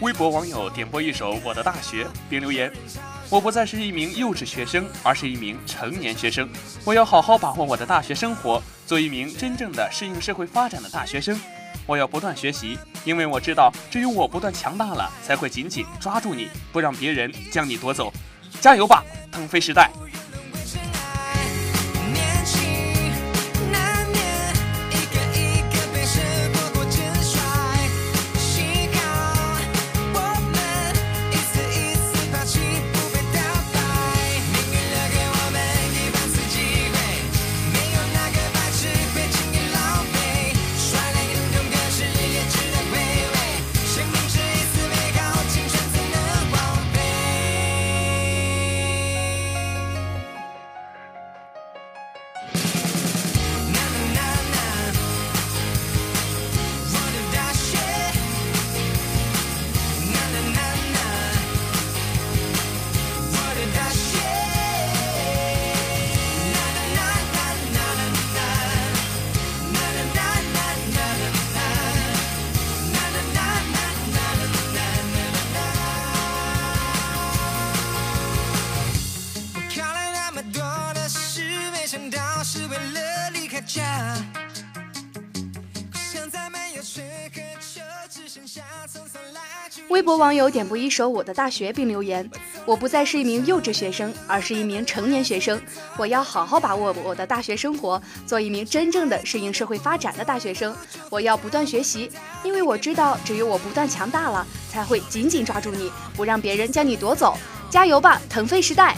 微博网友点播一首《我的大学》，并留言：“我不再是一名幼稚学生，而是一名成年学生。我要好好把握我的大学生活，做一名真正的适应社会发展的大学生。我要不断学习，因为我知道，只有我不断强大了，才会紧紧抓住你，不让别人将你夺走。加油吧，腾飞时代！”微博网友点播一首《我的大学》，并留言：“我不再是一名幼稚学生，而是一名成年学生。我要好好把握我的大学生活，做一名真正的适应社会发展的大学生。我要不断学习，因为我知道，只有我不断强大了，才会紧紧抓住你，不让别人将你夺走。加油吧，腾飞时代！”